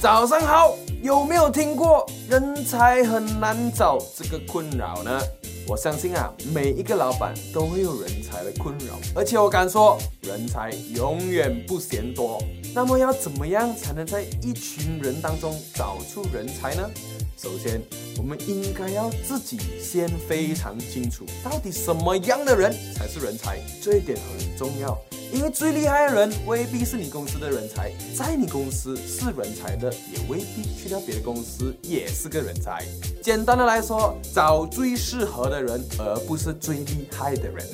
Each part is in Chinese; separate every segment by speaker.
Speaker 1: 早上好，有没有听过人才很难找这个困扰呢？我相信啊，每一个老板都会有人才的困扰，而且我敢说，人才永远不嫌多。那么要怎么样才能在一群人当中找出人才呢？首先，我们应该要自己先非常清楚，到底什么样的人才是人才，这一点很重要。因为最厉害的人未必是你公司的人才，在你公司是人才的，也未必去到别的公司也是个人才。简单的来说，找最适合的人，而不是最厉害的人。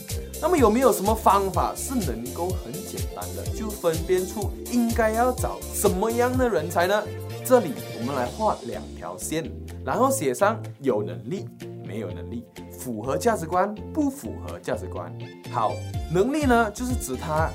Speaker 1: 那么有没有什么方法是能够很简单的就分辨出应该要找什么样的人才呢？这里我们来画两条线，然后写上有能力、没有能力。符合价值观，不符合价值观。好，能力呢，就是指他，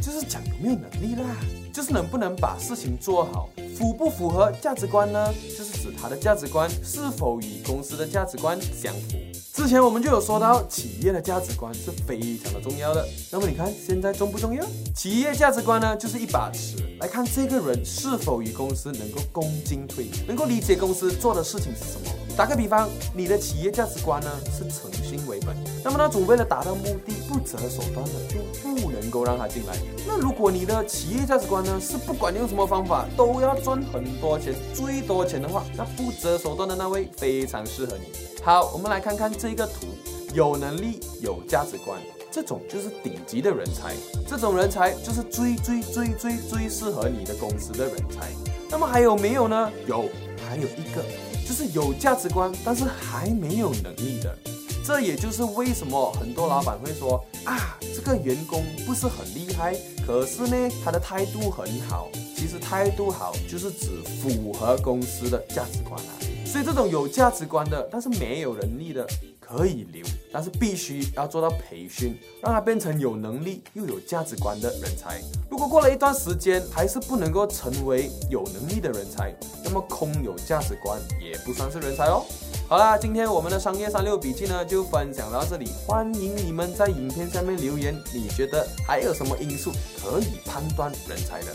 Speaker 1: 就是讲有没有能力啦，就是能不能把事情做好。符不符合价值观呢？就是指他的价值观是否与公司的价值观相符。之前我们就有说到，企业的价值观是非常的重要的。那么你看现在重不重要？企业价值观呢，就是一把尺来看这个人是否与公司能够共进退，能够理解公司做的事情是什么。打个比方，你的企业价值观呢是诚信为本，那么那种为了达到目的不择手段的就不能够让他进来。那如果你的企业价值观呢是不管用什么方法都要赚很多钱、最多钱的话，那不择手段的那位非常适合你。好，我们来看看这个图，有能力、有价值观，这种就是顶级的人才，这种人才就是最最最最最适合你的公司的人才。那么还有没有呢？有，还有一个。就是有价值观，但是还没有能力的，这也就是为什么很多老板会说啊，这个员工不是很厉害，可是呢，他的态度很好。其实态度好就是指符合公司的价值观啊。所以这种有价值观的，但是没有能力的。可以留，但是必须要做到培训，让他变成有能力又有价值观的人才。如果过了一段时间还是不能够成为有能力的人才，那么空有价值观也不算是人才哦。好啦，今天我们的商业三六笔记呢就分享到这里，欢迎你们在影片下面留言，你觉得还有什么因素可以判断人才的？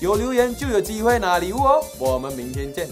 Speaker 1: 有留言就有机会拿礼物哦。我们明天见。